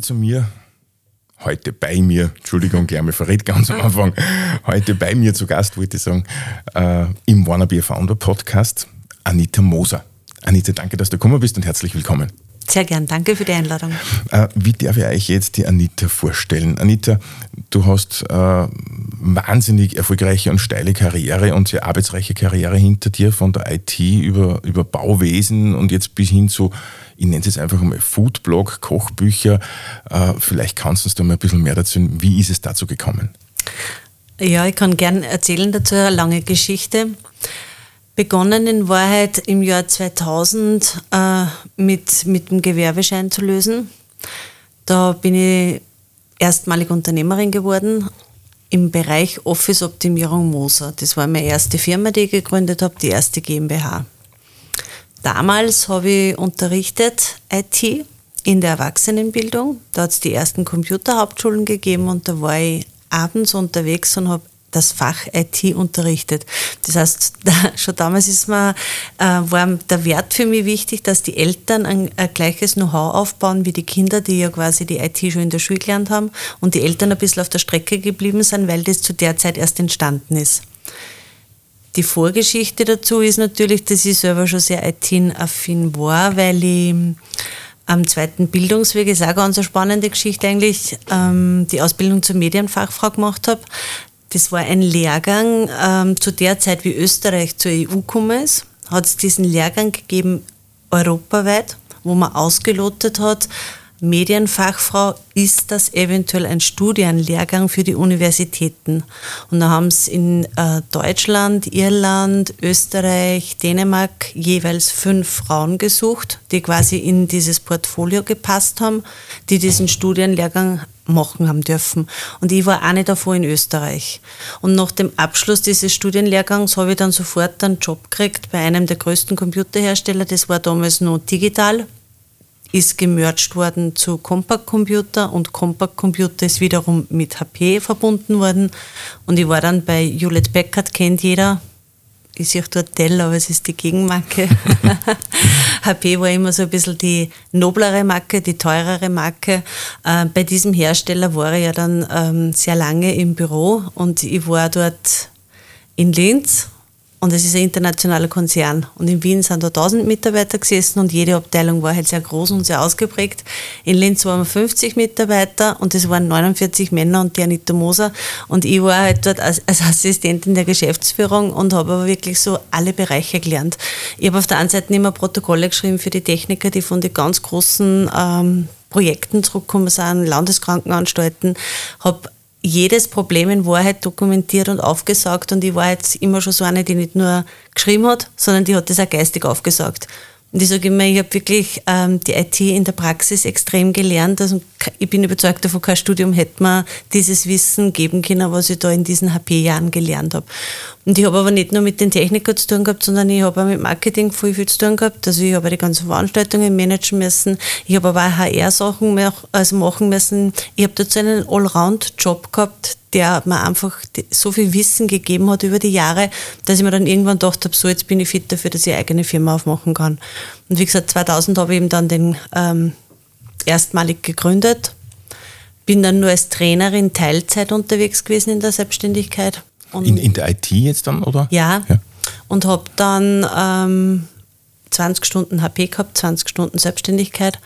heute zu mir, heute bei mir, Entschuldigung, gleich mal verrät ganz am Anfang, heute bei mir zu Gast, wollte ich sagen, äh, im Wannabe Founder Podcast, Anita Moser. Anita, danke, dass du gekommen bist und herzlich willkommen. Sehr gern, danke für die Einladung. Äh, wie darf ich euch jetzt die Anita vorstellen? Anita, du hast äh, wahnsinnig erfolgreiche und steile Karriere und sehr arbeitsreiche Karriere hinter dir, von der IT über, über Bauwesen und jetzt bis hin zu, ich nenne es jetzt einfach mal Foodblog, Kochbücher. Äh, vielleicht kannst du uns da mal ein bisschen mehr dazu, wie ist es dazu gekommen? Ja, ich kann gern erzählen dazu eine lange Geschichte begonnen in Wahrheit im Jahr 2000 äh, mit, mit dem Gewerbeschein zu lösen. Da bin ich erstmalig Unternehmerin geworden im Bereich Office-Optimierung Moser. Das war meine erste Firma, die ich gegründet habe, die erste GmbH. Damals habe ich unterrichtet IT in der Erwachsenenbildung. Da hat es die ersten Computerhauptschulen gegeben und da war ich abends unterwegs und habe das Fach IT unterrichtet. Das heißt, da, schon damals ist mir, äh, war der Wert für mich wichtig, dass die Eltern ein, ein gleiches Know-how aufbauen wie die Kinder, die ja quasi die IT schon in der Schule gelernt haben und die Eltern ein bisschen auf der Strecke geblieben sind, weil das zu der Zeit erst entstanden ist. Die Vorgeschichte dazu ist natürlich, dass ich selber schon sehr IT-affin war, weil ich am zweiten Bildungsweg ist auch ganz eine spannende Geschichte eigentlich, ähm, die Ausbildung zur Medienfachfrau gemacht habe. Das war ein Lehrgang ähm, zu der Zeit, wie Österreich zur EU gekommen ist, hat es diesen Lehrgang gegeben europaweit, wo man ausgelotet hat, Medienfachfrau, ist das eventuell ein Studienlehrgang für die Universitäten? Und da haben es in äh, Deutschland, Irland, Österreich, Dänemark jeweils fünf Frauen gesucht, die quasi in dieses Portfolio gepasst haben, die diesen Studienlehrgang machen haben dürfen. Und ich war eine davon in Österreich. Und nach dem Abschluss dieses Studienlehrgangs habe ich dann sofort einen Job gekriegt bei einem der größten Computerhersteller. Das war damals noch digital ist gemerged worden zu Compact Computer und Compact Computer ist wiederum mit HP verbunden worden. Und ich war dann bei Hewlett Packard, kennt jeder. Ich sehe dort Dell, aber es ist die Gegenmarke. HP war immer so ein bisschen die noblere Marke, die teurere Marke. Äh, bei diesem Hersteller war ich ja dann ähm, sehr lange im Büro und ich war dort in Linz und es ist ein internationaler Konzern. Und in Wien sind da 1000 Mitarbeiter gesessen und jede Abteilung war halt sehr groß und sehr ausgeprägt. In Linz waren wir 50 Mitarbeiter und es waren 49 Männer und die Anita Moser. Und ich war halt dort als, als Assistentin der Geschäftsführung und habe aber wirklich so alle Bereiche gelernt. Ich habe auf der einen Seite immer Protokolle geschrieben für die Techniker, die von den ganz großen ähm, Projekten zurückgekommen sind, Landeskrankenanstalten, habe jedes Problem in Wahrheit dokumentiert und aufgesagt und ich war jetzt immer schon so eine, die nicht nur geschrieben hat, sondern die hat das auch geistig aufgesagt. Und ich sage immer, ich habe wirklich ähm, die IT in der Praxis extrem gelernt. Also ich bin überzeugt davon, kein Studium hätte mir dieses Wissen geben können, was ich da in diesen HP-Jahren gelernt habe. Und ich habe aber nicht nur mit den Technikern zu tun gehabt, sondern ich habe auch mit Marketing viel, viel zu tun gehabt. Also ich habe die ganzen Veranstaltungen managen müssen. Ich habe aber auch HR-Sachen also machen müssen. Ich habe dazu einen Allround-Job gehabt, der mir einfach so viel Wissen gegeben hat über die Jahre, dass ich mir dann irgendwann gedacht habe, so jetzt bin ich fit dafür, dass ich eine eigene Firma aufmachen kann. Und wie gesagt, 2000 habe ich eben dann den ähm, erstmalig gegründet, bin dann nur als Trainerin Teilzeit unterwegs gewesen in der Selbstständigkeit. In, in, der IT jetzt dann, oder? Ja, ja. und habe dann ähm, 20 Stunden HP gehabt, 20 Stunden Selbstständigkeit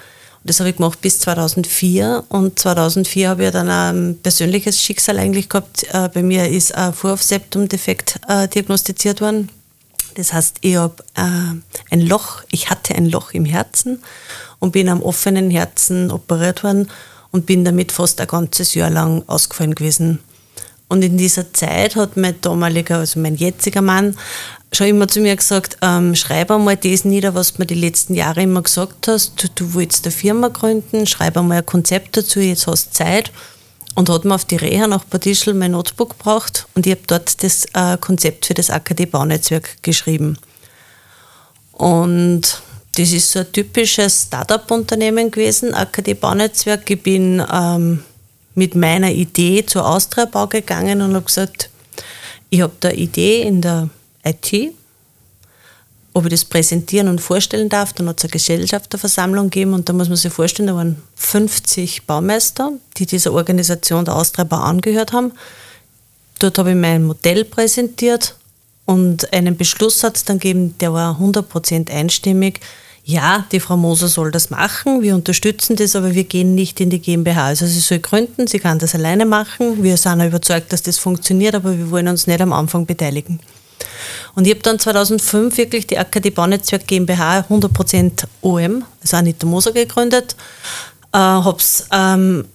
das habe ich gemacht bis 2004 und 2004 habe ich dann ein persönliches Schicksal eigentlich gehabt. Äh, bei mir ist ein Vorhof-Septum-Defekt äh, diagnostiziert worden. Das heißt, ich habe äh, ein Loch, ich hatte ein Loch im Herzen und bin am offenen Herzen operiert worden und bin damit fast ein ganzes Jahr lang ausgefallen gewesen. Und in dieser Zeit hat mein damaliger, also mein jetziger Mann, schon immer zu mir gesagt, ähm, schreib einmal das nieder, was du mir die letzten Jahre immer gesagt hast. Du, du willst eine Firma gründen, schreib einmal ein Konzept dazu, jetzt hast du Zeit. Und hat mir auf die Reha nach Bad Ischl mein Notebook gebracht und ich habe dort das äh, Konzept für das AKD-Baunetzwerk geschrieben. Und das ist so ein typisches Startup-Unternehmen gewesen, AKD-Baunetzwerk. Ich bin ähm, mit meiner Idee zur Austria Bau gegangen und habe gesagt, ich habe da eine Idee in der IT. ob ich das präsentieren und vorstellen darf. Dann hat es eine Gesellschafterversammlung gegeben und da muss man sich vorstellen, da waren 50 Baumeister, die dieser Organisation der Austreiber angehört haben. Dort habe ich mein Modell präsentiert und einen Beschluss hat es dann gegeben, der war 100% einstimmig. Ja, die Frau Moser soll das machen, wir unterstützen das, aber wir gehen nicht in die GmbH. Also sie soll gründen, sie kann das alleine machen. Wir sind überzeugt, dass das funktioniert, aber wir wollen uns nicht am Anfang beteiligen. Und ich habe dann 2005 wirklich die AKD Baunetzwerk GmbH 100% OM, also Anita Moser gegründet. Äh, habe es ähm,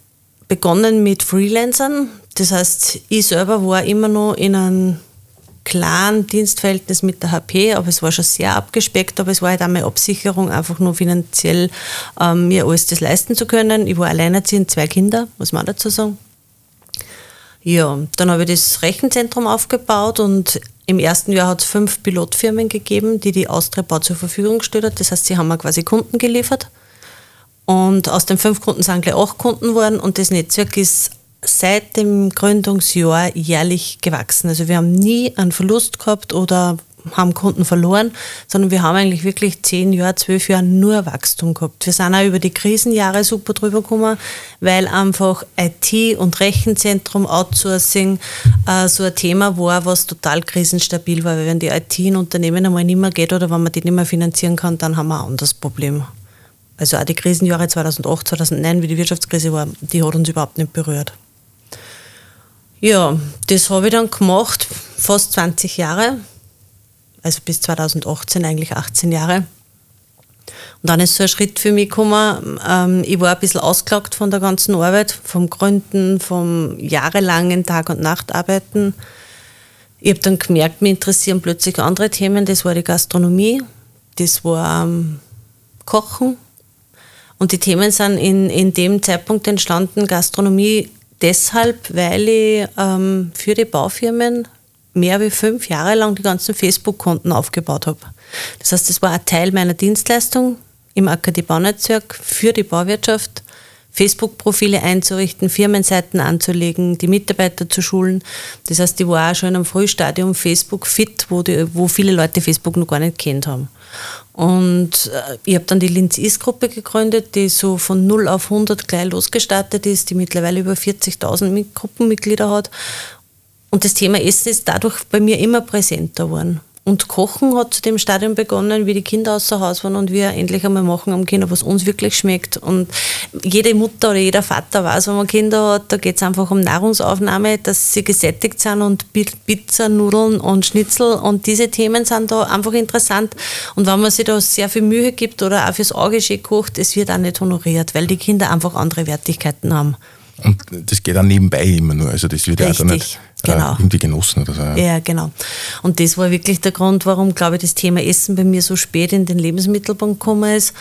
begonnen mit Freelancern. Das heißt, ich selber war immer noch in einem klaren Dienstverhältnis mit der HP, aber es war schon sehr abgespeckt, aber es war halt auch meine Absicherung, einfach nur finanziell ähm, mir alles das leisten zu können. Ich war alleinerziehend, zwei Kinder, muss man auch dazu sagen. Ja, dann habe ich das Rechenzentrum aufgebaut und im ersten Jahr hat es fünf Pilotfirmen gegeben, die die Austria Bau zur Verfügung gestellt hat. Das heißt, sie haben quasi Kunden geliefert. Und aus den fünf Kunden sind gleich acht Kunden geworden und das Netzwerk ist seit dem Gründungsjahr jährlich gewachsen. Also wir haben nie einen Verlust gehabt oder haben Kunden verloren, sondern wir haben eigentlich wirklich zehn Jahre, zwölf Jahre nur Wachstum gehabt. Wir sind auch über die Krisenjahre super drüber gekommen, weil einfach IT und Rechenzentrum, Outsourcing äh, so ein Thema war, was total krisenstabil war. Weil wenn die IT in Unternehmen einmal nicht mehr geht oder wenn man die nicht mehr finanzieren kann, dann haben wir ein anderes Problem. Also auch die Krisenjahre 2008, 2009, wie die Wirtschaftskrise war, die hat uns überhaupt nicht berührt. Ja, das habe ich dann gemacht, fast 20 Jahre also bis 2018 eigentlich 18 Jahre. Und dann ist so ein Schritt für mich gekommen, ähm, ich war ein bisschen ausgelagt von der ganzen Arbeit, vom Gründen, vom jahrelangen Tag- und Nachtarbeiten. Ich habe dann gemerkt, mich interessieren plötzlich andere Themen, das war die Gastronomie, das war ähm, Kochen. Und die Themen sind in, in dem Zeitpunkt entstanden, Gastronomie deshalb, weil ich ähm, für die Baufirmen mehr wie fünf Jahre lang die ganzen Facebook-Konten aufgebaut habe. Das heißt, das war ein Teil meiner Dienstleistung im AKD-Baunetzwerk für die Bauwirtschaft. Facebook-Profile einzurichten, Firmenseiten anzulegen, die Mitarbeiter zu schulen. Das heißt, ich war auch schon in einem Frühstadium Facebook fit, wo, die, wo viele Leute Facebook noch gar nicht kennt haben. Und äh, ich habe dann die Linz-Is-Gruppe gegründet, die so von 0 auf 100 gleich losgestartet ist, die mittlerweile über 40.000 Gruppenmitglieder hat und das Thema Essen ist dadurch bei mir immer präsenter geworden. Und Kochen hat zu dem Stadium begonnen, wie die Kinder außer Haus waren und wir endlich einmal machen am Kinder, was uns wirklich schmeckt. Und jede Mutter oder jeder Vater weiß, wenn man Kinder hat, da geht es einfach um Nahrungsaufnahme, dass sie gesättigt sind und Pizza, Nudeln und Schnitzel und diese Themen sind da einfach interessant. Und wenn man sich da sehr viel Mühe gibt oder auch fürs Auge schön kocht, es wird auch nicht honoriert, weil die Kinder einfach andere Wertigkeiten haben. Und das geht auch nebenbei immer nur. Also das wird Richtig, ja auch nicht genau. irgendwie genossen oder so. Ja. ja, genau. Und das war wirklich der Grund, warum, glaube ich, das Thema Essen bei mir so spät in den Lebensmittelpunkt gekommen ist.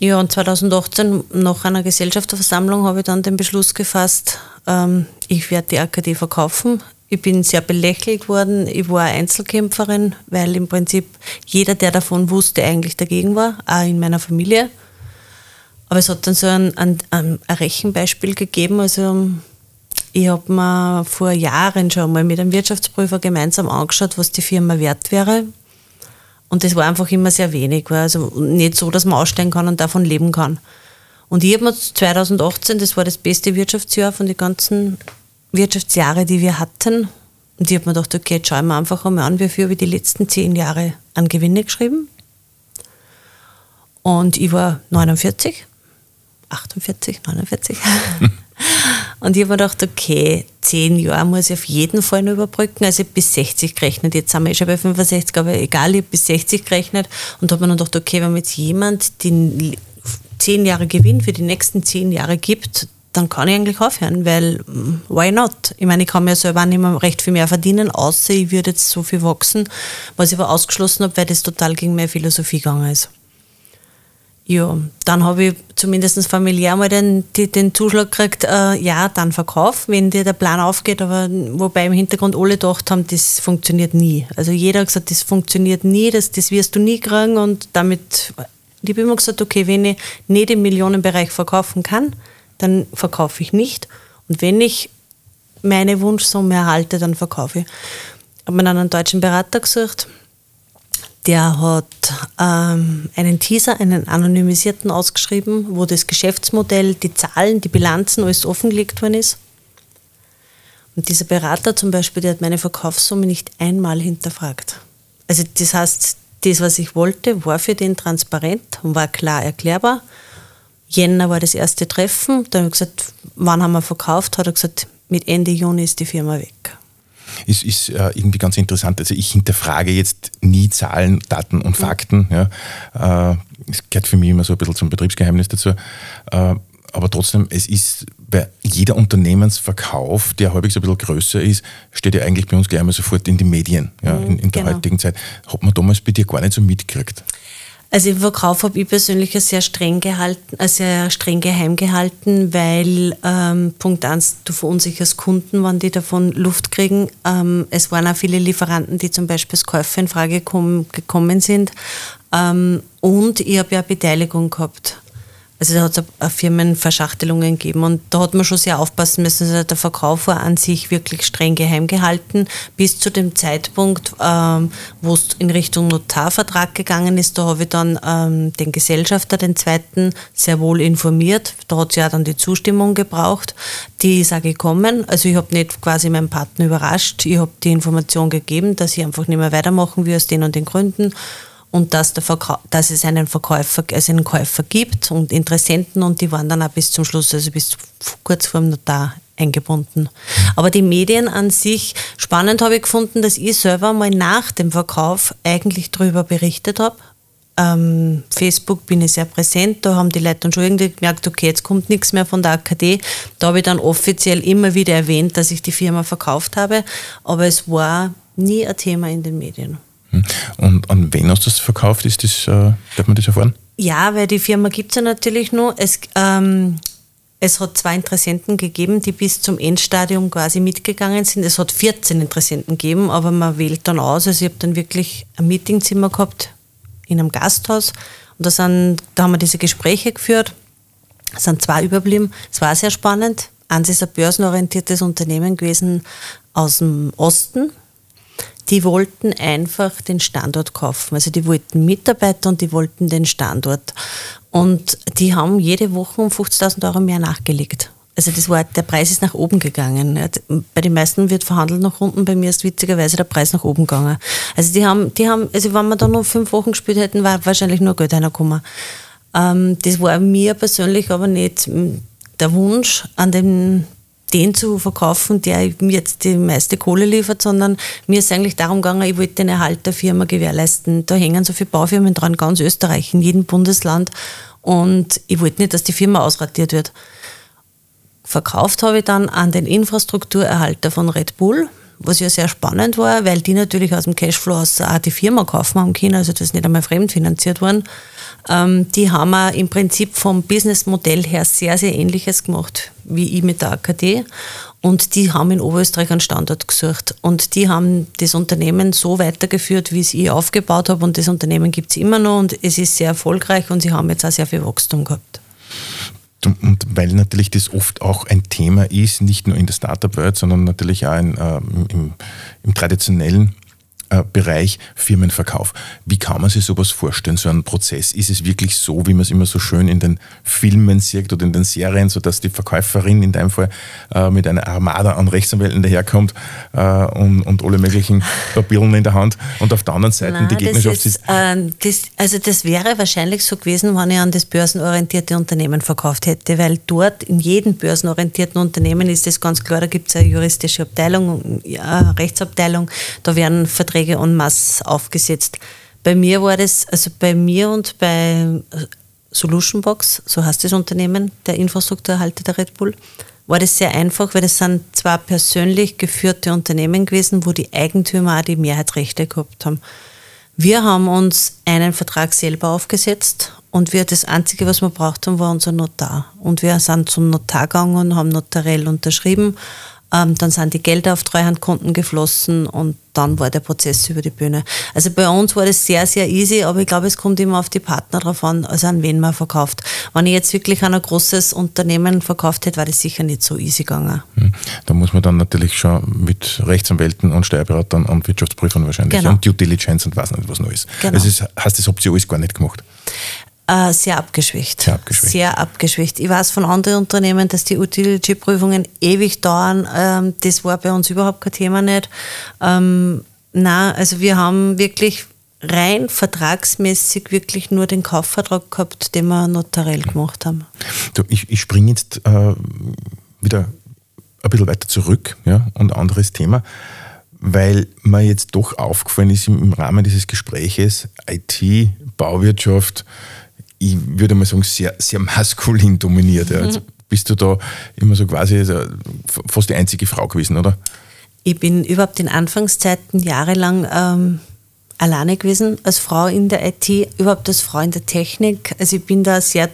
Ja, und 2018 nach einer Gesellschafterversammlung habe ich dann den Beschluss gefasst, ähm, ich werde die AKD verkaufen. Ich bin sehr belächelt worden. Ich war Einzelkämpferin, weil im Prinzip jeder, der davon wusste, eigentlich dagegen war, auch in meiner Familie. Aber es hat dann so ein, ein, ein Rechenbeispiel gegeben. Also ich habe mir vor Jahren schon mal mit einem Wirtschaftsprüfer gemeinsam angeschaut, was die Firma wert wäre. Und das war einfach immer sehr wenig. Also nicht so, dass man aussteigen kann und davon leben kann. Und ich habe mir 2018, das war das beste Wirtschaftsjahr von den ganzen Wirtschaftsjahren, die wir hatten. Und ich habe mir gedacht, okay, jetzt schauen wir einfach einmal an, wie viel habe ich die letzten zehn Jahre an Gewinne geschrieben. Und ich war 49 48, 49. und ich habe mir gedacht, okay, zehn Jahre muss ich auf jeden Fall noch überbrücken. Also ich bis 60 gerechnet. Jetzt sind wir schon bei 65, aber egal, ich habe bis 60 gerechnet und habe mir dann gedacht, okay, wenn mir jetzt jemand den zehn Jahre Gewinn für die nächsten zehn Jahre gibt, dann kann ich eigentlich aufhören, weil mm, why not? Ich meine, ich kann mir selber nicht mehr recht viel mehr verdienen, außer ich würde jetzt so viel wachsen, was ich aber ausgeschlossen habe, weil das total gegen meine Philosophie gegangen ist. Ja, dann habe ich zumindest familiär mal den, den Zuschlag gekriegt, äh, ja, dann Verkauf, wenn dir der Plan aufgeht, aber wobei im Hintergrund alle gedacht haben, das funktioniert nie. Also jeder hat gesagt, das funktioniert nie, das, das wirst du nie kriegen und damit, ich habe immer gesagt, okay, wenn ich nicht im Millionenbereich verkaufen kann, dann verkaufe ich nicht und wenn ich meine Wunschsumme erhalte, dann verkaufe ich. Ich habe mir dann einen deutschen Berater gesucht, der hat ähm, einen Teaser, einen anonymisierten ausgeschrieben, wo das Geschäftsmodell, die Zahlen, die Bilanzen, alles offengelegt worden ist. Und dieser Berater zum Beispiel, der hat meine Verkaufssumme nicht einmal hinterfragt. Also das heißt, das, was ich wollte, war für den transparent und war klar erklärbar. Jänner war das erste Treffen. Dann habe ich gesagt, wann haben wir verkauft? Hat er gesagt, mit Ende Juni ist die Firma weg. Ist, ist äh, irgendwie ganz interessant. Also ich hinterfrage jetzt nie Zahlen, Daten und mhm. Fakten. Ja. Äh, es gehört für mich immer so ein bisschen zum Betriebsgeheimnis dazu. Äh, aber trotzdem, es ist bei jeder Unternehmensverkauf, der halbwegs ein bisschen größer ist, steht ja eigentlich bei uns gleich einmal sofort in die Medien, ja, mhm, in, in, der genau. heutigen Zeit. Hat man damals bei dir gar nicht so mitgekriegt? Also im Verkauf habe ich persönlich sehr streng gehalten, sehr streng geheim gehalten, weil ähm, Punkt eins, du verunsicherst Kunden, wann die davon Luft kriegen. Ähm, es waren auch viele Lieferanten, die zum Beispiel als Käufer in Frage gekommen, gekommen sind. Ähm, und ich habe ja Beteiligung gehabt. Also da hat es Firmenverschachtelungen gegeben und da hat man schon sehr aufpassen müssen. Also der Verkauf war an sich wirklich streng geheim gehalten, bis zu dem Zeitpunkt, ähm, wo es in Richtung Notarvertrag gegangen ist. Da habe ich dann ähm, den Gesellschafter, den zweiten, sehr wohl informiert. Da hat es ja dann die Zustimmung gebraucht. Die ist auch gekommen. Also ich habe nicht quasi meinen Partner überrascht. Ich habe die Information gegeben, dass ich einfach nicht mehr weitermachen will aus den und den Gründen und dass, der dass es einen Verkäufer, also einen Käufer gibt und Interessenten und die waren dann auch bis zum Schluss, also bis kurz vor dem Notar eingebunden. Aber die Medien an sich, spannend habe ich gefunden, dass ich selber mal nach dem Verkauf eigentlich darüber berichtet habe. Ähm, Facebook bin ich sehr präsent, da haben die Leute dann schon irgendwie gemerkt, okay, jetzt kommt nichts mehr von der AKD. Da habe ich dann offiziell immer wieder erwähnt, dass ich die Firma verkauft habe, aber es war nie ein Thema in den Medien. Hm. Und an wen hast du das verkauft? Ist das, äh, darf man das erfahren? Ja, weil die Firma gibt es ja natürlich nur. Es, ähm, es hat zwei Interessenten gegeben, die bis zum Endstadium quasi mitgegangen sind. Es hat 14 Interessenten gegeben, aber man wählt dann aus. Also ich habe dann wirklich ein Meetingzimmer gehabt in einem Gasthaus und da, sind, da haben wir diese Gespräche geführt. Es sind zwei überblieben. Es war sehr spannend. Eins ist ein börsenorientiertes Unternehmen gewesen aus dem Osten, die wollten einfach den Standort kaufen. Also die wollten Mitarbeiter und die wollten den Standort. Und die haben jede Woche um 50.000 Euro mehr nachgelegt. Also das war, der Preis ist nach oben gegangen. Bei den meisten wird verhandelt nach unten, bei mir ist witzigerweise der Preis nach oben gegangen. Also die haben, die haben, also wenn wir da noch fünf Wochen gespielt hätten, war wahrscheinlich nur Geld reingekommen. Ähm, das war mir persönlich aber nicht der Wunsch, an dem den zu verkaufen, der mir jetzt die meiste Kohle liefert, sondern mir ist eigentlich darum gegangen, ich wollte den Erhalt der Firma gewährleisten. Da hängen so viele Baufirmen dran, ganz Österreich, in jedem Bundesland. Und ich wollte nicht, dass die Firma ausratiert wird. Verkauft habe ich dann an den Infrastrukturerhalter von Red Bull, was ja sehr spannend war, weil die natürlich aus dem Cashflow aus auch die Firma kaufen haben können, also das ist nicht einmal fremdfinanziert worden. Ähm, die haben auch im Prinzip vom Businessmodell her sehr, sehr ähnliches gemacht wie ich mit der AKD. Und die haben in Oberösterreich einen Standort gesucht. Und die haben das Unternehmen so weitergeführt, wie es ich aufgebaut habe. Und das Unternehmen gibt es immer noch und es ist sehr erfolgreich und sie haben jetzt auch sehr viel Wachstum gehabt. Und weil natürlich das oft auch ein Thema ist, nicht nur in der Startup-Welt, sondern natürlich auch in, äh, im, im traditionellen Bereich Firmenverkauf. Wie kann man sich sowas vorstellen, so ein Prozess? Ist es wirklich so, wie man es immer so schön in den Filmen sieht oder in den Serien, so dass die Verkäuferin in deinem Fall äh, mit einer Armada an Rechtsanwälten daherkommt äh, und, und alle möglichen Papieren in der Hand und auf der anderen Seite Nein, die Gegnerschaft ist? Ähm, das, also das wäre wahrscheinlich so gewesen, wenn ich an das börsenorientierte Unternehmen verkauft hätte, weil dort in jedem börsenorientierten Unternehmen ist es ganz klar, da gibt es eine juristische Abteilung, eine Rechtsabteilung, da werden Verträge Verträge en masse aufgesetzt. Bei mir war das, also bei mir und bei äh, Solutionbox, so heißt das Unternehmen, der Infrastrukturerhalter der Red Bull, war das sehr einfach, weil das sind zwar persönlich geführte Unternehmen gewesen, wo die Eigentümer auch die Mehrheitsrechte gehabt haben. Wir haben uns einen Vertrag selber aufgesetzt und wir das Einzige, was wir braucht haben, war unser Notar. Und wir sind zum Notar gegangen und haben notariell unterschrieben Ähm, dann sind die Gelder auf Treuhandkonten geflossen und dann war der Prozess über die Bühne. Also bei uns war das sehr, sehr easy, aber ich glaube, es kommt immer auf die Partner drauf an, also an wen man verkauft. Wenn ich jetzt wirklich an ein großes Unternehmen verkauft hätte, war das sicher nicht so easy gegangen. Hm. Da muss man dann natürlich schon mit Rechtsanwälten und Steuerberatern und Wirtschaftsprüfern wahrscheinlich genau. und Due Diligence und was nicht was Neues. Genau. Also das heißt, das habt ihr alles gar nicht gemacht. Äh, sehr abgeschwächt. Sehr abgeschwächt. Sehr abgeschwächt. Ich weiß von anderen Unternehmen, dass die Utility-Prüfungen ewig dauern. Ähm, das war bei uns überhaupt kein Thema nicht. Ähm, na, also wir haben wirklich rein vertragsmäßig wirklich nur den Kaufvertrag gehabt, den wir notariell gemacht haben. Du, ich, ich springe jetzt äh, wieder ein bisschen weiter zurück ja, und ein anderes Thema, weil mir jetzt doch aufgefallen ist im, im Rahmen dieses Gespräches, IT, Bauwirtschaft, ich würde mal sagen, sehr, sehr maskulin dominiert. Ja. Also bist du da immer so quasi fast die einzige Frau gewesen, oder? Ich bin überhaupt in Anfangszeiten jahrelang ähm, alleine gewesen, als Frau in der IT, überhaupt als Frau in der Technik. Also ich bin da sehr,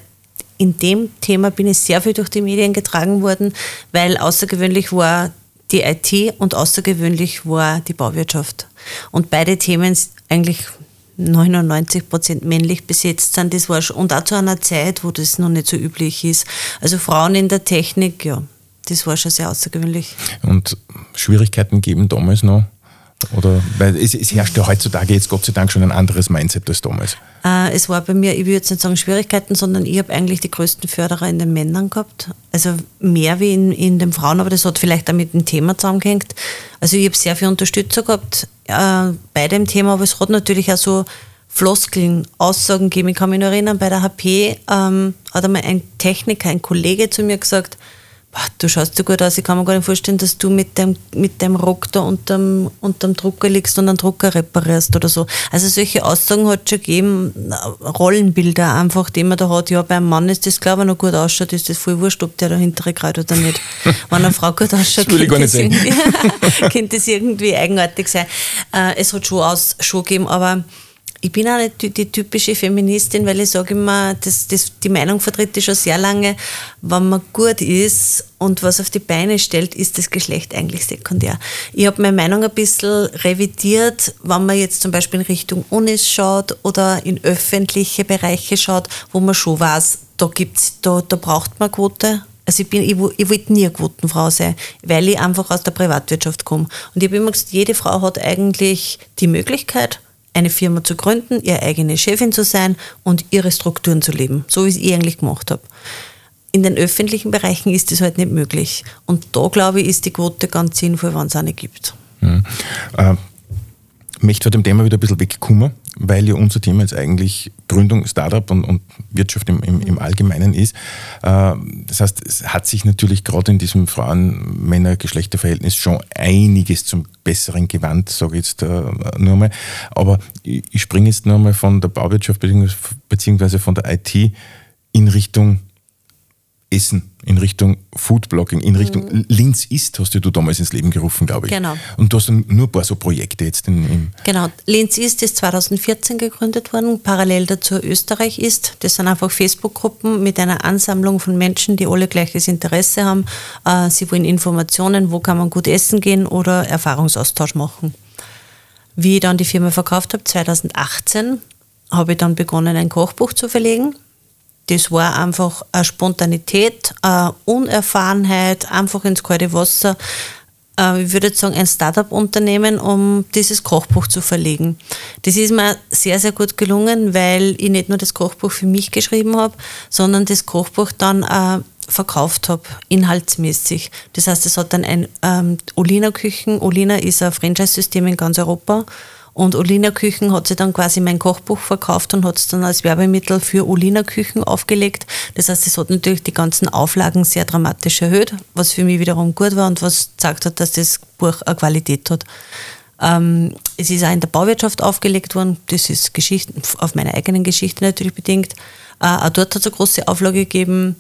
in dem Thema bin ich sehr viel durch die Medien getragen worden, weil außergewöhnlich war die IT und außergewöhnlich war die Bauwirtschaft. Und beide Themen eigentlich 99 Prozent männlich besetzt sind. Das war schon, und auch zu einer Zeit, wo das noch nicht so üblich ist. Also Frauen in der Technik, ja, das war schon sehr außergewöhnlich. Und Schwierigkeiten geben damals noch? Oder weil es, es herrscht ja heutzutage jetzt Gott sei Dank schon ein anderes Mindset als damals. Äh, es war bei mir, ich würde jetzt nicht sagen Schwierigkeiten, sondern ich habe eigentlich die größten Förderer in den Männern gehabt. Also mehr wie in, in den Frauen, aber das hat vielleicht auch mit dem Thema zusammengehängt. Also ich habe sehr viel Unterstützer gehabt äh, bei dem Thema, aber es hat natürlich auch so Floskeln, Aussagen gegeben. Ich kann mich noch erinnern, bei der HP ähm, hat einmal ein Techniker, ein Kollege zu mir gesagt, du schaust so gut aus, ich kann mir gar nicht vorstellen, dass du mit dem, mit dem Rock da unterm, unterm Drucker liegst und einen Drucker reparierst oder so. Also solche Aussagen hat es schon gegeben, Rollenbilder einfach, die man da hat. Ja, beim Mann ist das, glaube ich, noch gut ausschaut, ist das voll wurscht, ob der da hintere gerade oder nicht. Wenn eine Frau gut ausschaut, das könnte, das könnte das irgendwie eigenartig sein. Äh, es hat schon, aus, schon gegeben, aber ich bin auch nicht die, typische Feministin, weil ich sage immer, das, das, die Meinung vertritt ich schon sehr lange, wenn man gut ist und was auf die Beine stellt, ist das Geschlecht eigentlich sekundär. Ich habe meine Meinung ein bisschen revidiert, wenn man jetzt zum Beispiel in Richtung Unis schaut oder in öffentliche Bereiche schaut, wo man schon weiß, da, gibt's, da, da braucht man Quote, also ich, bin, ich, ich wollte nie eine Quotenfrau sein, weil ich einfach aus der Privatwirtschaft komme. Und ich habe immer gesagt, jede Frau hat eigentlich die Möglichkeit, eine Firma zu gründen, ihre eigene Chefin zu sein und ihre Strukturen zu leben, so wie ich es eigentlich gemacht habe. In den öffentlichen Bereichen ist das halt nicht möglich. Und da, glaube ich, ist die Quote ganz sinnvoll, wenn es eine gibt. Mhm. Äh, möchte von dem Thema wieder ein bisschen wegkommen, weil ja unser Thema jetzt eigentlich Gründung, Startup und, und Wirtschaft im, im, im, Allgemeinen ist. Äh, das heißt, es hat sich natürlich gerade in diesem Frauen-Männer-Geschlechterverhältnis schon einiges zum Besseren gewandt, sage ich jetzt äh, nur mal. Aber ich springe jetzt nur mal von der Bauwirtschaft beziehungsweise von der IT in Richtung Essen, in Richtung Foodblogging, in Richtung mhm. Linz ist, hast du damals ins Leben gerufen, glaube ich. Genau. Und du hast nur ein paar so Projekte jetzt. In, in genau. Linz ist ist 2014 gegründet worden, parallel dazu Österreich ist. Das sind einfach Facebook-Gruppen mit einer Ansammlung von Menschen, die alle gleiches Interesse haben. Äh, sie wollen Informationen, wo kann man gut essen gehen oder Erfahrungsaustausch machen. Wie ich dann die Firma verkauft habe, 2018, habe ich dann begonnen, ein Kochbuch zu verlegen das war einfach eine Spontanität, eine Unerfahrenheit, einfach ins kalte Wasser. Äh, ich würde sagen, ein Startup-Unternehmen, um dieses Kochbuch zu verlegen. Das ist mir sehr, sehr gut gelungen, weil ich nicht nur das Kochbuch für mich geschrieben habe, sondern das Kochbuch dann äh, verkauft habe, inhaltsmäßig. Das heißt, es hat dann ein ähm, Olina Küchen. Olina ist ein Franchise-System in ganz Europa und Olina Küchen hat sie dann quasi mein Kochbuch verkauft und hat es dann als Werbemittel für Olina Küchen aufgelegt. Das heißt, es hat natürlich die ganzen Auflagen sehr dramatisch erhöht, was für mich wiederum gut war und was gezeigt hat, dass das Buch eine Qualität hat. Ähm, es ist auch in der Bauwirtschaft aufgelegt worden. Das ist Geschichte, auf meiner eigenen Geschichte natürlich bedingt. Äh, auch dort hat es eine große Auflage gegeben.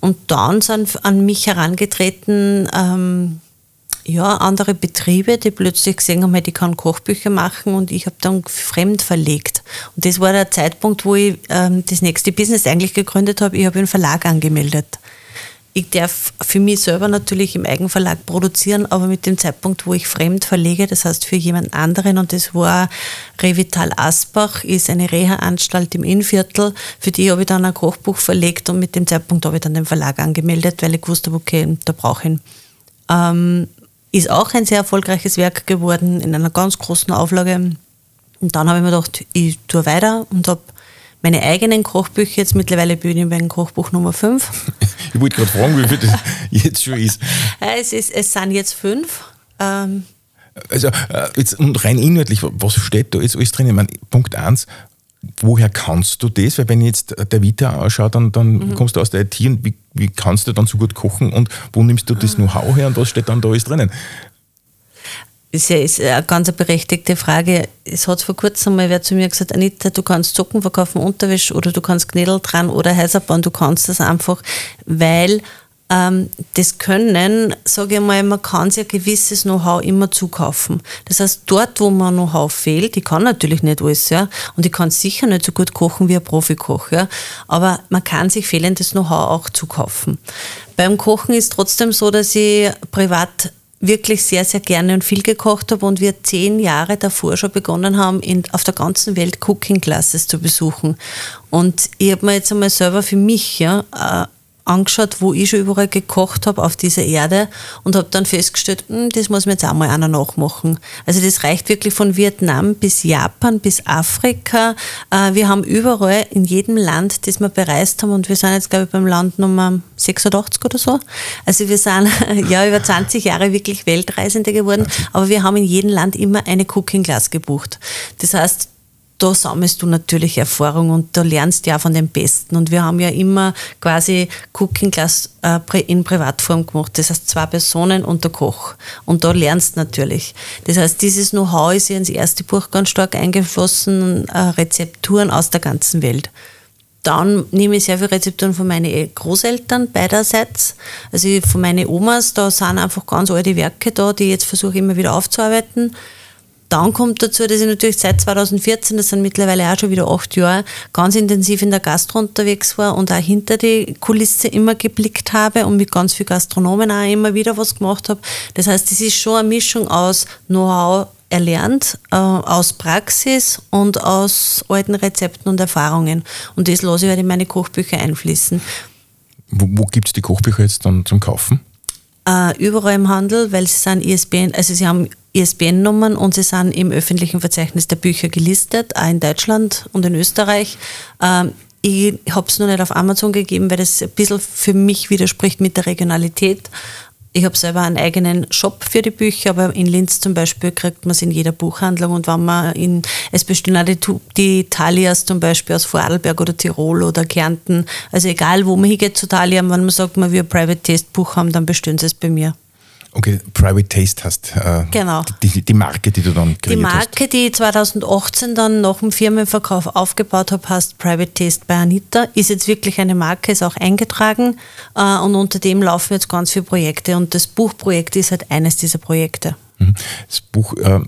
Und dann sind an mich herangetreten ähm, ja, andere Betriebe, die plötzlich gesehen haben, die kann Kochbücher machen und ich habe dann fremd verlegt. Und das war der Zeitpunkt, wo ich ähm, das nächste Business eigentlich gegründet habe. Ich habe einen Verlag angemeldet. ich darf für mich selber natürlich im Eigenverlag produzieren, aber mit dem Zeitpunkt, wo ich fremd verlege, das heißt für jemand anderen, und das war Revital Asbach, ist eine Reha-Anstalt im Innviertel, für die habe ich dann ein Kochbuch verlegt und mit dem Zeitpunkt habe ich dann den Verlag angemeldet, weil ich gewusst habe, okay, da brauche ich ihn. Ähm, ist auch ein sehr erfolgreiches Werk geworden, in einer ganz großen Auflage. Und dann habe ich mir gedacht, ich tue weiter und habe meine eigenen Kochbücher, jetzt mittlerweile bin ich beim Kochbuch Nummer 5. Ich wollte gerade fragen, wie viel das jetzt schon ist. Es, ist, es sind jetzt fünf. Ähm also äh, jetzt und rein inhaltlich, was steht da jetzt alles drin? Ich meine, Punkt 1, woher kannst du das? Weil wenn ich jetzt der Vita anschaue, dann, dann mhm. kommst du aus der IT und wie, wie kannst du dann so gut kochen und wo nimmst du das ah. Know-how her und was steht dann da alles drinnen? Das ist eine ganz berechtigte Frage. Es hat vor kurzem mal wer zu mir gesagt, Anita, du kannst Socken verkaufen, Unterwäsche oder du kannst Knädel dran oder Häuser bauen, du kannst das einfach, weil das Können, sage ich mal, man kann sich ein gewisses Know-how immer zukaufen. Das heißt, dort, wo man Know-how fehlt, ich kann natürlich nicht alles, ja, und ich kann sicher nicht so gut kochen wie ein Profikoch, ja, aber man kann sich fehlendes Know-how auch zukaufen. Beim Kochen ist trotzdem so, dass ich privat wirklich sehr, sehr gerne und viel gekocht habe und wir zehn Jahre davor schon begonnen haben, in, auf der ganzen Welt Cooking Classes zu besuchen. Und ich habe mir jetzt einmal selber für mich ja, äh, angeschaut, wo ich schon überall gekocht habe auf dieser Erde und habe dann festgestellt, hm, das muss mir jetzt auch mal einer nachmachen. Also das reicht wirklich von Vietnam bis Japan bis Afrika. Äh, wir haben überall in jedem Land, das wir bereist haben und wir sind jetzt glaube ich beim Land Nummer 86 oder so. Also wir sind ja über 20 Jahre wirklich Weltreisende geworden, aber wir haben in jedem Land immer eine Cooking Class gebucht. Das heißt, da sammelst du natürlich Erfahrung und da lernst du ja von den Besten. Und wir haben ja immer quasi Cooking Class äh, in Privatform gemacht. Das heißt, zwei Personen und der Koch. Und da lernst du natürlich. Das heißt, dieses Know-how ist ja ins erste Buch ganz stark eingeflossen, äh, Rezepturen aus der ganzen Welt. Dann nehme ich sehr viele Rezepturen von meinen Großeltern beiderseits. Also von meinen Omas, da sind einfach ganz alte Werke da, die ich jetzt versuche immer wieder aufzuarbeiten. Dann kommt dazu, dass ich natürlich seit 2014, das sind mittlerweile auch schon wieder acht Jahre, ganz intensiv in der Gastro unterwegs war und auch hinter die Kulisse immer geblickt habe und mit ganz vielen Gastronomen auch immer wieder was gemacht habe. Das heißt, es ist schon eine Mischung aus Know-how erlernt, äh, aus Praxis und aus alten Rezepten und Erfahrungen. Und das lasse ich halt in meine Kochbücher einfließen. Wo, wo gibt es die Kochbücher jetzt dann zum Kaufen? Äh, überall im Handel, weil sie sind ISBN, also sie haben ISBN-Nummern und sie sind im öffentlichen Verzeichnis der Bücher gelistet, auch in Deutschland und in Österreich. Ähm, ich habe es noch nicht auf Amazon gegeben, weil das ein bisschen für mich widerspricht mit der Regionalität. Ich habe selber einen eigenen Shop für die Bücher, aber in Linz zum Beispiel kriegt man es in jeder Buchhandlung und wenn man in, es bestehen auch die, die Talias zum Beispiel aus Vorarlberg oder Tirol oder Kärnten, also egal wo man hingeht zu Thalia, wenn man sagt, man will ein Private Taste Buch haben, dann bestellen sie es bei mir. Okay, Private Taste hast. Äh, genau. Die, die, Marke, die du dann kreiert Die Marke, hast. die ich 2018 dann nach dem Firmenverkauf aufgebaut habe, heißt Private Taste bei Anita. Ist jetzt wirklich eine Marke, ist auch eingetragen äh, und unter dem laufen jetzt ganz viele Projekte und das Buchprojekt ist halt eines dieser Projekte. Mhm. Das Buch äh,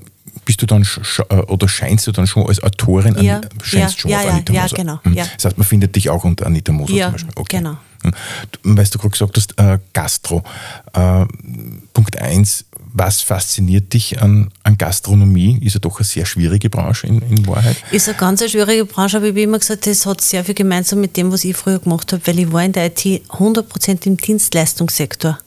bist du dann äh, oder scheinst du dann schon als Autorin ja, scheinst ja, schon ja, auf Anita ja, Moser? Ja, genau. Mhm. Das heißt, man findet dich auch unter Anita Moser ja, zum Beispiel. Okay. Genau. Weißt du gerade gesagt hast, äh, Gastro. Äh, Punkt 1, was fasziniert dich an, an, Gastronomie? Ist ja doch eine sehr schwierige Branche in, in Wahrheit. Ist eine ganz schwierige Branche, aber ich habe immer gesagt, das hat sehr viel gemeinsam mit dem, was ich früher gemacht habe, weil ich war in der IT 100% im Dienstleistungssektor.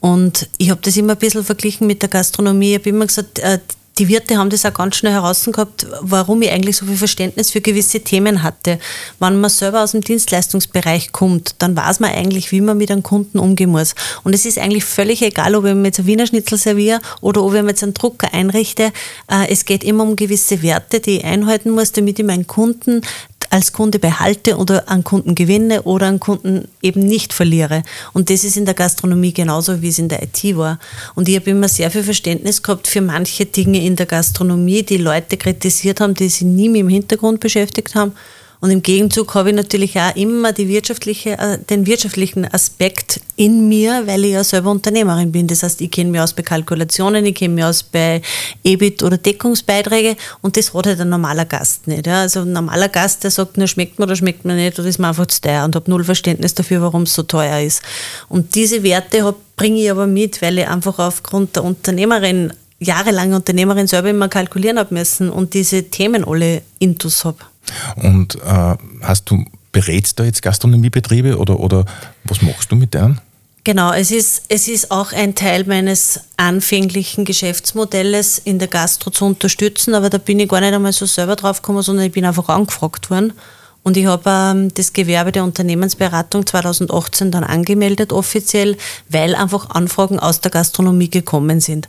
Und ich habe das immer ein bisschen verglichen mit der Gastronomie. Ich habe immer gesagt, äh, die Wirte haben das auch ganz schnell herausgehabt, warum ich eigentlich so viel Verständnis für gewisse Themen hatte. Wenn man selber aus dem Dienstleistungsbereich kommt, dann weiß man eigentlich, wie man mit einem Kunden umgehen muss. Und es ist eigentlich völlig egal, ob ich mir jetzt ein Wiener Schnitzel serviere oder ob ich mir jetzt einen Drucker einrichte. Äh, es geht immer um gewisse Werte, die ich einhalten muss, damit ich meinen Kunden als Kunde behalte oder an Kunden gewinne oder an Kunden eben nicht verliere. Und das ist in der Gastronomie genauso, wie es in der IT war. Und ich habe immer sehr viel Verständnis gehabt für manche Dinge in der Gastronomie, die Leute kritisiert haben, die sich nie mit dem Hintergrund beschäftigt haben. Und im Gegenzug habe ich natürlich auch immer die wirtschaftliche, äh, den wirtschaftlichen Aspekt in mir, weil ich ja selber Unternehmerin bin. Das heißt, ich kenne mich aus bei Kalkulationen, ich kenne mich aus bei EBIT oder Deckungsbeiträge und das hat halt ein normaler Gast nicht. Also ein normaler Gast, der sagt, nur schmeckt mir oder schmeckt mir nicht oder ist mir einfach zu teuer und habe null Verständnis dafür, warum es so teuer ist. Und diese Werte bringe ich aber mit, weil ich einfach aufgrund der Unternehmerin jahrelange Unternehmerin selber immer kalkulieren habe müssen und diese Themen alle intus habe. Und äh, hast du, berätst du jetzt Gastronomiebetriebe oder, oder was machst du mit denen? Genau, es ist, es ist auch ein Teil meines anfänglichen Geschäftsmodells in der Gastro zu unterstützen, aber da bin ich gar nicht einmal so selber drauf gekommen, sondern ich bin einfach angefragt worden. Und ich habe ähm, das Gewerbe der Unternehmensberatung 2018 dann angemeldet offiziell, weil einfach Anfragen aus der Gastronomie gekommen sind.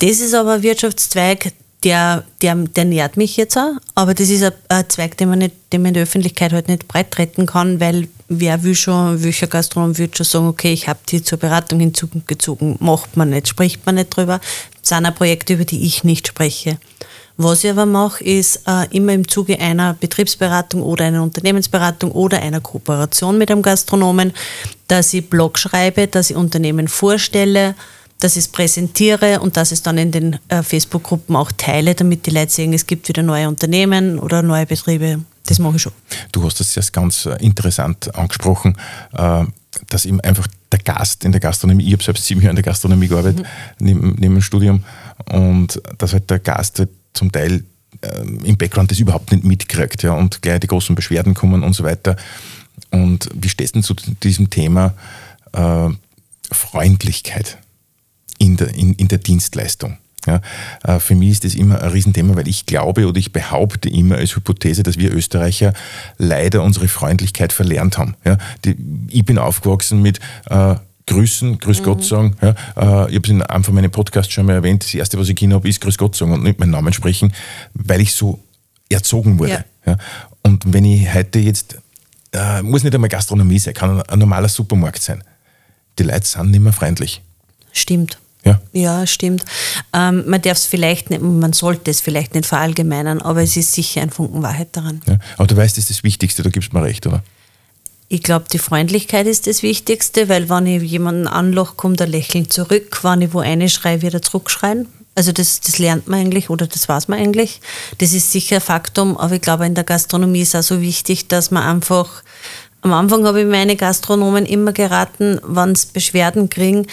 Das ist aber ein Wirtschaftszweig, der, der, der nährt mich jetzt auch, aber das ist ein, Zweig, den man, nicht, den man in der Öffentlichkeit halt nicht breit treten kann, weil wer will schon, welcher Gastronom würde schon sagen, okay, ich habe die zur Beratung hinzugezogen, macht man nicht, spricht man nicht drüber. Das sind auch Projekte, über die ich nicht spreche. Was ich aber mache, ist äh, immer im Zuge einer Betriebsberatung oder einer Unternehmensberatung oder einer Kooperation mit einem Gastronomen, dass ich Blog schreibe, dass ich Unternehmen vorstelle, dass ich es präsentiere und dass ich es dann in den äh, Facebook-Gruppen auch teile, damit die Leute sehen, es gibt wieder neue Unternehmen oder neue Betriebe. Das mache ich schon. Du hast das jetzt ganz äh, interessant angesprochen, äh, dass eben einfach der Gast in der Gastronomie, ich habe selbst sieben Jahre in der Gastronomie gearbeitet, mhm. neben, neben dem Studium, und dass halt der Gast halt zum Teil äh, im Background das überhaupt nicht mitkriegt ja, und gleich die großen Beschwerden kommen und so weiter. Und wie stehst du zu diesem Thema äh, Freundlichkeit? In der, in, in der Dienstleistung. Ja, äh, für mich ist das immer ein Riesenthema, weil ich glaube oder ich behaupte immer als Hypothese, dass wir Österreicher leider unsere Freundlichkeit verlernt haben. Ja, die, ich bin aufgewachsen mit äh, Grüßen, Grüß mhm. Gott sagen. Ja, äh, ich habe es in einem von meinen Podcasts schon mal erwähnt. Das erste, was ich gesehen habe, ist Grüß Gott sagen und nicht meinen Namen sprechen, weil ich so erzogen wurde. Und wenn ich heute jetzt, äh, muss nicht einmal Gastronomie sein, kann ein, ein normaler Supermarkt sein. Die Leute sind nicht mehr freundlich. Stimmt. Ja, ja stimmt. Ähm, man darf es vielleicht nicht, man sollte es vielleicht nicht verallgemeinern, aber es ist sicher ein Funken Wahrheit daran. Ja, aber du weißt, das ist das Wichtigste, da gibst du mir recht, oder? Ich glaube, die Freundlichkeit ist das Wichtigste, weil wenn ich jemanden anloch, kommt er lächelnd zurück. Wenn ich wo eine schreie, wieder zurückschreien. Also das, das lernt man eigentlich oder das weiß man eigentlich. Das ist sicher ein Faktum, aber ich glaube, in der Gastronomie ist auch so wichtig, dass man einfach am Anfang habe ich meine Gastronomen immer geraten, wenn sie Beschwerden kriegen,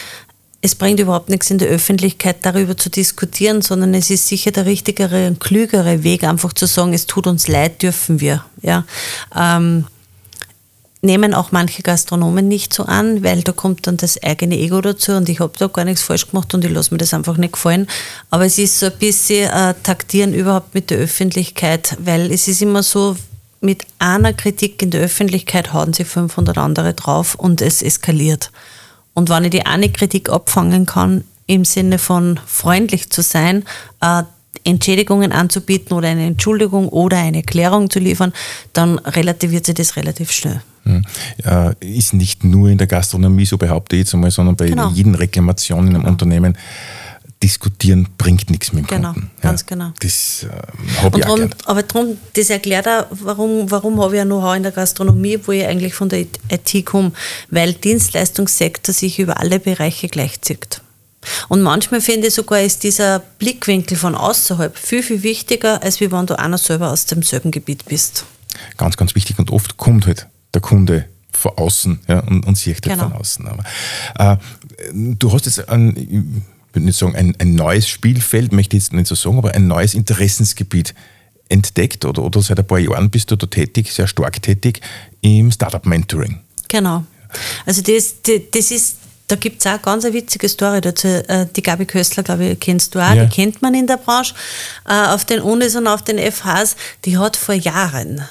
es bringt überhaupt nichts in der Öffentlichkeit darüber zu diskutieren, sondern es ist sicher der richtigere und klügere Weg, einfach zu sagen, es tut uns leid, dürfen wir. Ja. Ähm, nehmen auch manche Gastronomen nicht so an, weil da kommt dann das eigene Ego dazu und ich habe da gar nichts falsch gemacht und ich lasse mir das einfach nicht gefallen. Aber es ist so ein bisschen äh, taktieren überhaupt mit der Öffentlichkeit, weil es ist immer so, mit einer Kritik in der Öffentlichkeit hauen sie 500 andere drauf und es eskaliert. Und wenn ich die eine Kritik abfangen kann, im Sinne von freundlich zu sein, äh, Entschädigungen anzubieten oder eine Entschuldigung oder eine Erklärung zu liefern, dann relativiert sich das relativ schnell. Hm. Ist nicht nur in der Gastronomie, so behaupte ich jetzt einmal, sondern bei genau. jeden Reklamation in einem genau. Unternehmen diskutieren bringt nichts mit dem genau, Kunden. Ganz ja, genau. Das äh, habe ich auch drum, Aber darum, das erklärt auch, warum, warum habe ich ja Know-how in der Gastronomie, wo ich eigentlich von der IT komme, weil Dienstleistungssektor sich über alle Bereiche gleichzieht. Und manchmal finde ich sogar, ist dieser Blickwinkel von außerhalb viel, viel wichtiger, als wie wenn du einer selber aus demselben Gebiet bist. Ganz, ganz wichtig. Und oft kommt halt der Kunde von außen ja, und, und sieht halt genau. von außen. Aber, äh, du hast jetzt einen würde nicht sagen, ein, ein neues Spielfeld, möchte ich jetzt nicht so sagen, aber ein neues Interessensgebiet entdeckt oder, oder seit ein paar Jahren bist du da tätig, sehr stark tätig im Startup Mentoring. Genau. Also das, das ist, da gibt es auch ganz eine witzige Story dazu. Äh, die Gabi Köstler, glaube ich, kennst du auch, ja. die kennt man in der Branche. Äh, auf den Unis und auf den FHs, die hat vor Jahren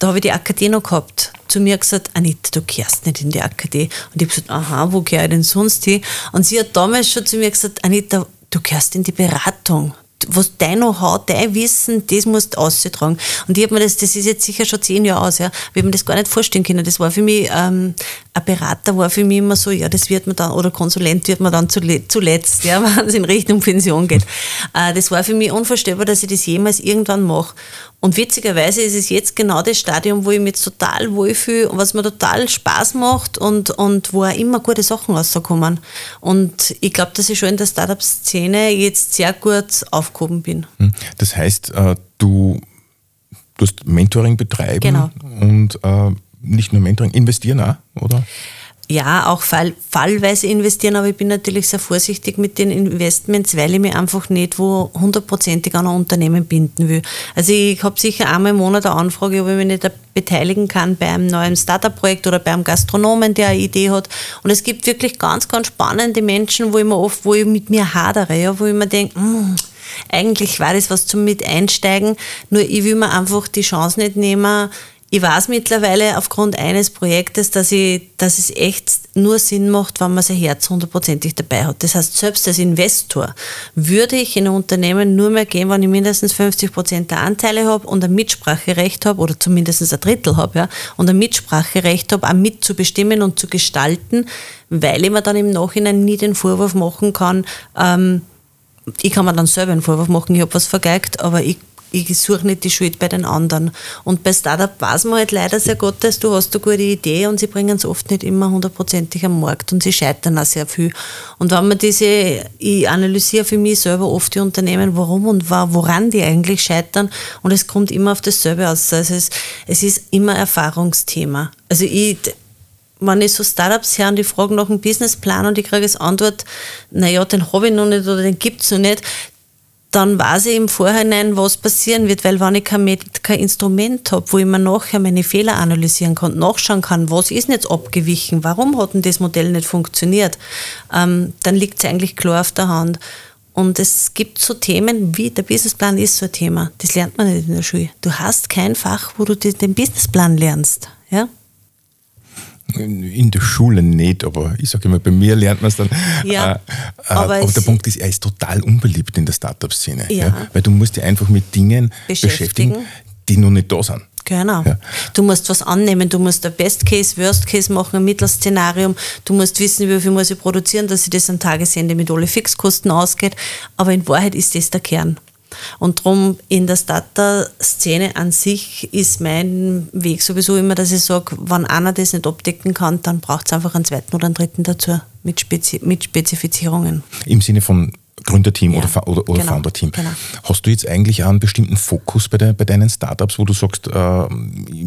da habe ich die Akademie noch gehabt, zu mir gesagt, Anita, du kehrst nicht in die Akademie. Und ich habe gesagt, aha, wo gehöre ich denn sonst hin? Und sie hat damals schon zu mir gesagt, Anita, du kehrst in die Beratung. Was dein Know-how, dein Wissen, das musst du austragen. Und ich habe mir das, das ist jetzt sicher schon zehn Jahre aus, ja, ich habe mir das gar nicht vorstellen können. Das war für mich ähm, ein Berater war für mich immer so, ja, das wird man dann, oder Konsulent wird man dann zuletzt, ja, wenn es in Richtung Pension geht. Äh, das war für mich unvorstellbar, dass ich das jemals irgendwann mache. Und witzigerweise ist es jetzt genau das Stadium, wo ich mich total wohlfühle und was mir total Spaß macht und, und wo auch immer gute Sachen rauskommen. Und ich glaube, dass ich schon in der Startup-Szene jetzt sehr gut aufgehoben bin. Hm. Das heißt, äh, du, du hast Mentoring betreiben genau. und äh, nicht nur Mentoring, investieren auch, oder? ja, auch fall, fallweise investieren, aber ich bin natürlich sehr vorsichtig mit den Investments, weil ich mich einfach nicht wo hundertprozentig an ein Unternehmen binden will. Also ich habe sicher einmal im Monat eine Anfrage, ob ich mich nicht beteiligen kann bei einem neuen Startup-Projekt oder bei einem Gastronomen, der eine Idee hat. Und es gibt wirklich ganz, ganz spannende Menschen, wo ich mir oft, wo ich mit mir hadere, ja, wo ich mir denke, mm, eigentlich war das was zum Mit einsteigen, nur ich will mir einfach die Chance nicht nehmen, ich weiß mittlerweile aufgrund eines Projektes, dass, ich, dass es echt nur Sinn macht, wenn man sein Herz hundertprozentig dabei hat. Das heißt, selbst als Investor würde ich in ein Unternehmen nur mehr gehen, wenn ich mindestens 50 Prozent der Anteile habe und ein Mitspracherecht habe oder zumindest ein Drittel habe ja, und ein Mitspracherecht habe, auch mitzubestimmen und zu gestalten, weil ich mir dann im Nachhinein nie den Vorwurf machen kann, ähm, ich kann mir dann selber einen Vorwurf machen, ich habe was vergeigt, aber ich ich suche nicht die Schuld bei den anderen. Und bei Startup weiß man halt leider sehr Gottes, du hast eine gute Idee und sie bringen es oft nicht immer hundertprozentig am Markt und sie scheitern auch sehr viel. Und wenn man diese, ich analysiere für mich selber oft die Unternehmen, warum und woran die eigentlich scheitern und es kommt immer auf dasselbe aus. Also es, es ist immer Erfahrungsthema. Also ich, wenn ich so Startups höre und die fragen nach einem Businessplan und ich kriege als Antwort, naja, den habe ich noch nicht oder den gibt es noch nicht, dann weiß ich im Vorhinein, was passieren wird, weil wenn ich kein, kein Instrument habe, wo ich mir nachher meine Fehler analysieren kann, nachschauen kann, was ist jetzt abgewichen, warum hat denn das Modell nicht funktioniert, ähm, dann liegt es eigentlich klar auf der Hand. Und es gibt so Themen wie der Businessplan ist so ein Thema. Das lernt man nicht in der Schule. Du hast kein Fach, wo du den Businessplan lernst. Ja? In der Schule nicht, aber ich sage immer, bei mir lernt man es dann. Ja, äh, aber, aber der Punkt ist, er ist total unbeliebt in der Startup-Szene. Ja. ja. Weil du musst dich einfach mit Dingen beschäftigen, beschäftigen die noch nicht da sind. Genau. Ja. Du musst was annehmen, du musst ein Best Case, Worst Case machen, ein Mittelszenarium. Du musst wissen, wie viel muss ich produzieren, dass sich das am Tagesende mit alle Fixkosten ausgeht. Aber in Wahrheit ist das der Kern. Und darum in der Starter-Szene an sich ist mein Weg sowieso immer, dass ich sage, wenn einer das nicht abdecken kann, dann braucht es einfach einen zweiten oder einen dritten dazu mit, Spezi mit Spezifizierungen. Im Sinne von Gründerteam ja, oder, oder, oder genau, Founderteam. Genau. Hast du jetzt eigentlich einen bestimmten Fokus bei, de, bei deinen Startups, wo du sagst, äh,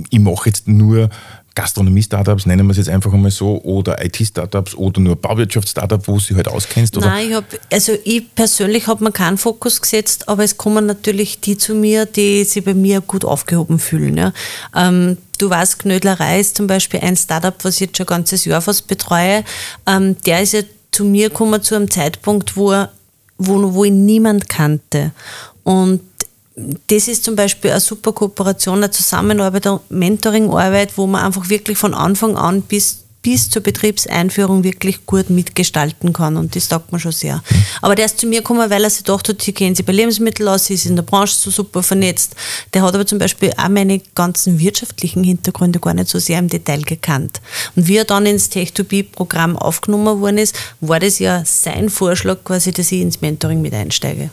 ich mache jetzt nur Gastronomie-Startups, nennen wir es jetzt einfach einmal so, oder IT-Startups oder nur Bauwirtschafts-Startup, wo du dich halt auskennst? Oder? Nein, ich hab, also ich persönlich habe mir keinen Fokus gesetzt, aber es kommen natürlich die zu mir, die sich bei mir gut aufgehoben fühlen. Ja. Ähm, du weißt, Knödlerei ist zum Beispiel ein Startup, was ich jetzt schon ein ganzes Jahr fast betreue. Ähm, der ist ja zu mir gekommen zu einem Zeitpunkt, wo, er, wo, wo ihn niemand kannte. Und das ist zum Beispiel eine super Kooperation, eine Zusammenarbeit, eine Mentoringarbeit, wo man einfach wirklich von Anfang an bis, bis zur Betriebseinführung wirklich gut mitgestalten kann. Und das sagt man schon sehr. Aber der ist zu mir gekommen, weil er sich gedacht hat, sie kennen sich bei Lebensmitteln aus, sie ist in der Branche so super vernetzt. Der hat aber zum Beispiel auch meine ganzen wirtschaftlichen Hintergründe gar nicht so sehr im Detail gekannt. Und wie er dann ins Tech2B-Programm aufgenommen worden ist, war das ja sein Vorschlag quasi, dass ich ins Mentoring mit einsteige.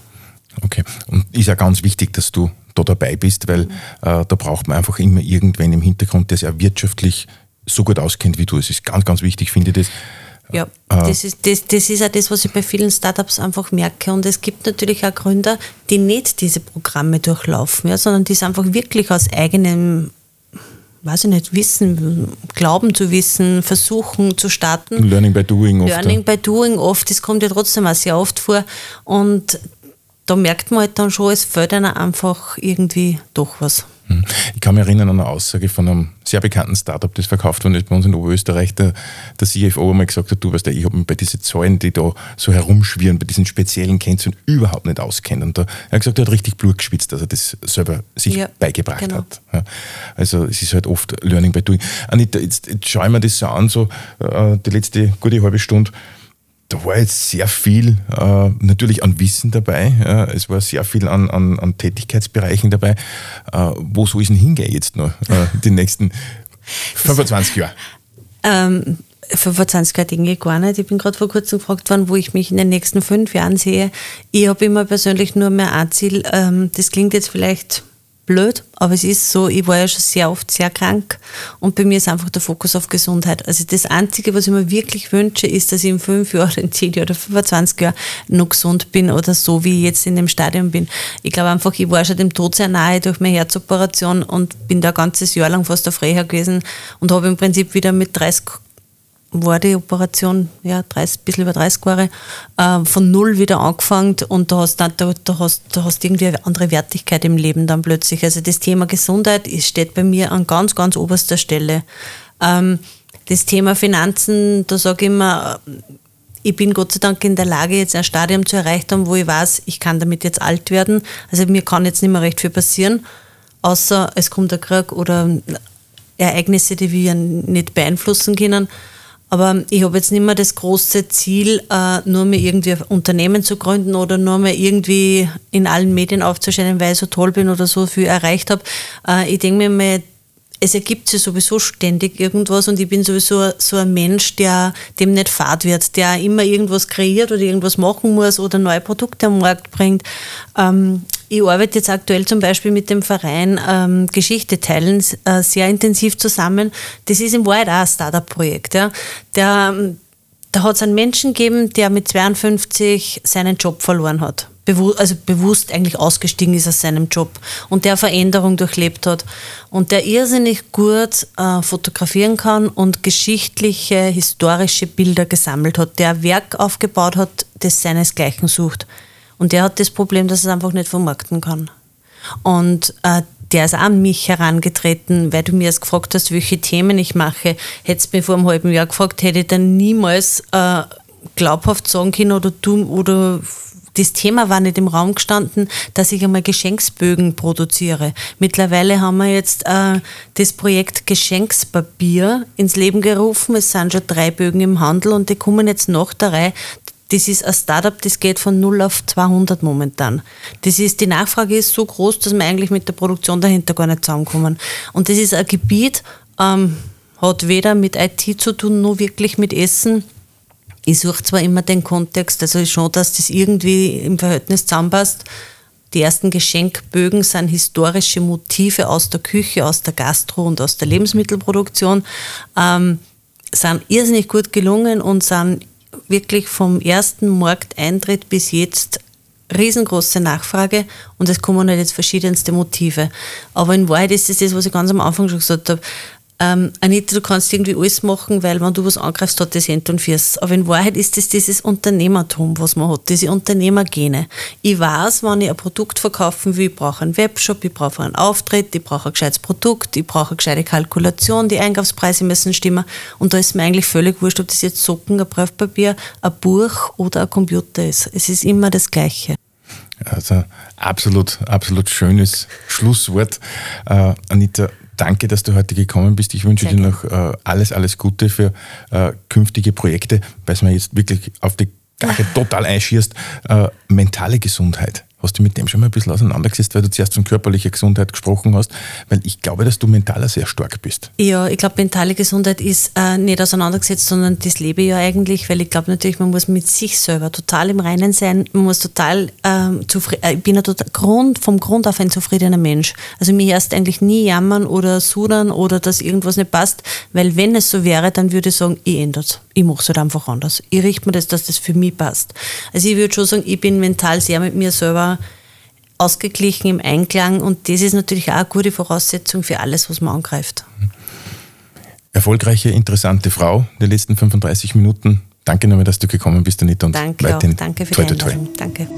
Okay. Und ist ja ganz wichtig, dass du da dabei bist, weil äh, da braucht man einfach immer irgendwen im Hintergrund, der sich auch wirtschaftlich so gut auskennt wie du. Es ist ganz, ganz wichtig, finde ich das. Ja, äh, das ist, das, das ist auch das, was ich bei vielen Startups einfach merke. Und es gibt natürlich auch Gründer, die nicht diese Programme durchlaufen, ja, sondern die es einfach wirklich aus eigenem weiß ich nicht, wissen, glauben zu wissen, versuchen zu starten. Learning by doing oft. Learning by doing oft, das kommt ja trotzdem auch sehr oft vor. Und da merkt man halt dann schon, es fällt einem einfach irgendwie doch was. Hm. Ich kann mich erinnern an eine Aussage von einem sehr bekannten Startup, das verkauft worden ist bei uns in Oberösterreich. Der, der CFO einmal gesagt hat, du weißt, ich habe mich bei diesen Zahlen, die da so herumschwirren, bei diesen speziellen Kennzahlen überhaupt nicht auskennen. Und da, er hat gesagt, er hat richtig Blut geschwitzt, dass er das selber sich ja, beigebracht genau. hat. Ja. Also es ist halt oft Learning by Doing. Anita, jetzt, jetzt schaue ich mir das so an, so äh, die letzte gute halbe Stunde da war jetzt sehr viel äh, natürlich an Wissen dabei. Äh, es war sehr viel an, an, an Tätigkeitsbereichen dabei. Äh, wo soll es denn hingehen jetzt noch, äh, die nächsten 25 Jahre? Ähm, 25 Jahre denke ich gar nicht. Ich bin gerade vor kurzem gefragt worden, wo ich mich in den nächsten fünf Jahren sehe. Ich habe immer persönlich nur mehr ein Ziel. Ähm, das klingt jetzt vielleicht blöd, aber es ist so, ich war ja schon sehr oft sehr krank und bei mir ist einfach der Fokus auf Gesundheit. Also das Einzige, was ich mir wirklich wünsche, ist, dass ich in fünf Jahren, in zehn Jahren oder 25 Jahren noch gesund bin oder so, wie ich jetzt in dem Stadium bin. Ich glaube einfach, ich war schon dem Tod sehr nahe durch meine Herzoperation und bin da ein ganzes Jahr lang fast auf Reha gewesen und habe im Prinzip wieder mit 30 war die Operation, ja, 30, bisschen über 30 Jahre, äh, von null wieder angefangen und da hast, da, da, hast, da hast irgendwie eine andere Wertigkeit im Leben dann plötzlich. Also das Thema Gesundheit ist, steht bei mir an ganz, ganz oberster Stelle. Ähm, das Thema Finanzen, da sage ich immer, ich bin Gott sei Dank in der Lage, jetzt ein Stadium zu erreichen, wo ich weiß, ich kann damit jetzt alt werden. Also mir kann jetzt nicht mehr recht viel passieren, außer es kommt ein Krieg oder Ereignisse, die wir nicht beeinflussen können. Aber ich habe jetzt nicht mehr das große Ziel, äh, nur mehr irgendwie ein Unternehmen zu gründen oder nur mehr irgendwie in allen Medien aufzuscheinen, weil ich so toll bin oder so viel erreicht habe. Äh, ich denke mir es ergibt sich sowieso ständig irgendwas und ich bin sowieso so ein Mensch, der dem nicht fad wird, der immer irgendwas kreiert oder irgendwas machen muss oder neue Produkte am Markt bringt. Ähm, ich arbeite jetzt aktuell zum Beispiel mit dem Verein ähm, Geschichte teilen äh, sehr intensiv zusammen. Das ist im Wahrheit auch ein Startup-Projekt. Ja. Der, da hat es einen Menschen gegeben, der mit 52 seinen Job verloren hat also bewusst eigentlich ausgestiegen ist aus seinem Job und der Veränderung durchlebt hat und der irrsinnig gut äh, fotografieren kann und geschichtliche, historische Bilder gesammelt hat, der Werk aufgebaut hat, das seinesgleichen sucht. Und der hat das Problem, dass er es einfach nicht vermarkten kann. Und äh, der ist auch an mich herangetreten, weil du mir erst gefragt hast, welche Themen ich mache. Hättest mich vor einem halben Jahr gefragt, hätte ich dann niemals äh, glaubhaft sagen können oder du oder das Thema war nicht im Raum gestanden, dass ich einmal Geschenksbögen produziere. Mittlerweile haben wir jetzt äh, das Projekt Geschenkspapier ins Leben gerufen. Es sind schon drei Bögen im Handel und die kommen jetzt noch der Reihe. Das ist ein Startup, das geht von 0 auf 200 momentan. Das ist, die Nachfrage ist so groß, dass wir eigentlich mit der Produktion dahinter gar nicht zusammenkommen. Und das ist ein Gebiet, ähm, hat weder mit IT zu tun, noch wirklich mit Essen ich suche zwar immer den Kontext, also schon, dass das irgendwie im Verhältnis zusammenpasst. Die ersten Geschenkbögen sind historische Motive aus der Küche, aus der Gastro und aus der Lebensmittelproduktion. Ähm, sind irrsinnig gut gelungen und sind wirklich vom ersten Markteintritt bis jetzt riesengroße Nachfrage und es kommen halt jetzt verschiedenste Motive. Aber in Wahrheit ist es das, was ich ganz am Anfang schon gesagt habe ähm, Anita, du kannst irgendwie alles machen, weil wenn du was angreifst, hat das End und Fürs. Aber in Wahrheit ist es dieses Unternehmertum, was man hat, diese Unternehmergene. Ich weiß, wenn ich ein Produkt verkaufen will, ich brauche einen Webshop, ich brauche einen Auftritt, ich brauche ein gescheites Produkt, ich brauche eine gescheite Kalkulation, die Einkaufspreise müssen stimmen. Und da ist mir eigentlich völlig wurscht, ob das jetzt Socken, ein Briefpapier, ein Buch oder ein Computer ist. Es ist immer das Gleiche. Also absolut, absolut schönes Schlusswort. Äh, Anita, danke, dass du heute gekommen bist. Ich wünsche Sehr dir noch äh, alles, alles Gute für äh, künftige Projekte, weil es mir jetzt wirklich auf die Gacke total einschierst. Äh, mentale Gesundheit. Hast du mit dem schon mal ein bisschen auseinandergesetzt, weil du zuerst von körperlicher Gesundheit gesprochen hast? Weil ich glaube, dass du mentaler sehr stark bist. Ja, ich glaube, mentale Gesundheit ist äh, nicht auseinandergesetzt, sondern das lebe ich ja eigentlich, weil ich glaube natürlich, man muss mit sich selber total im Reinen sein. Man muss total ähm, zufrieden, äh, ich bin ja total Grund, vom Grund auf ein zufriedener Mensch. Also mir erst eigentlich nie jammern oder sudern oder dass irgendwas nicht passt, weil wenn es so wäre, dann würde ich sagen, ich ändere es. Ich mache es halt einfach anders. Ich richte mir das, dass das für mich passt. Also ich würde schon sagen, ich bin mental sehr mit mir selber ausgeglichen im Einklang und das ist natürlich auch eine gute Voraussetzung für alles, was man angreift. Erfolgreiche, interessante Frau der letzten 35 Minuten. Danke nochmal, dass du gekommen bist, Anita. Und Danke auch. Danke für die Einladung. Danke.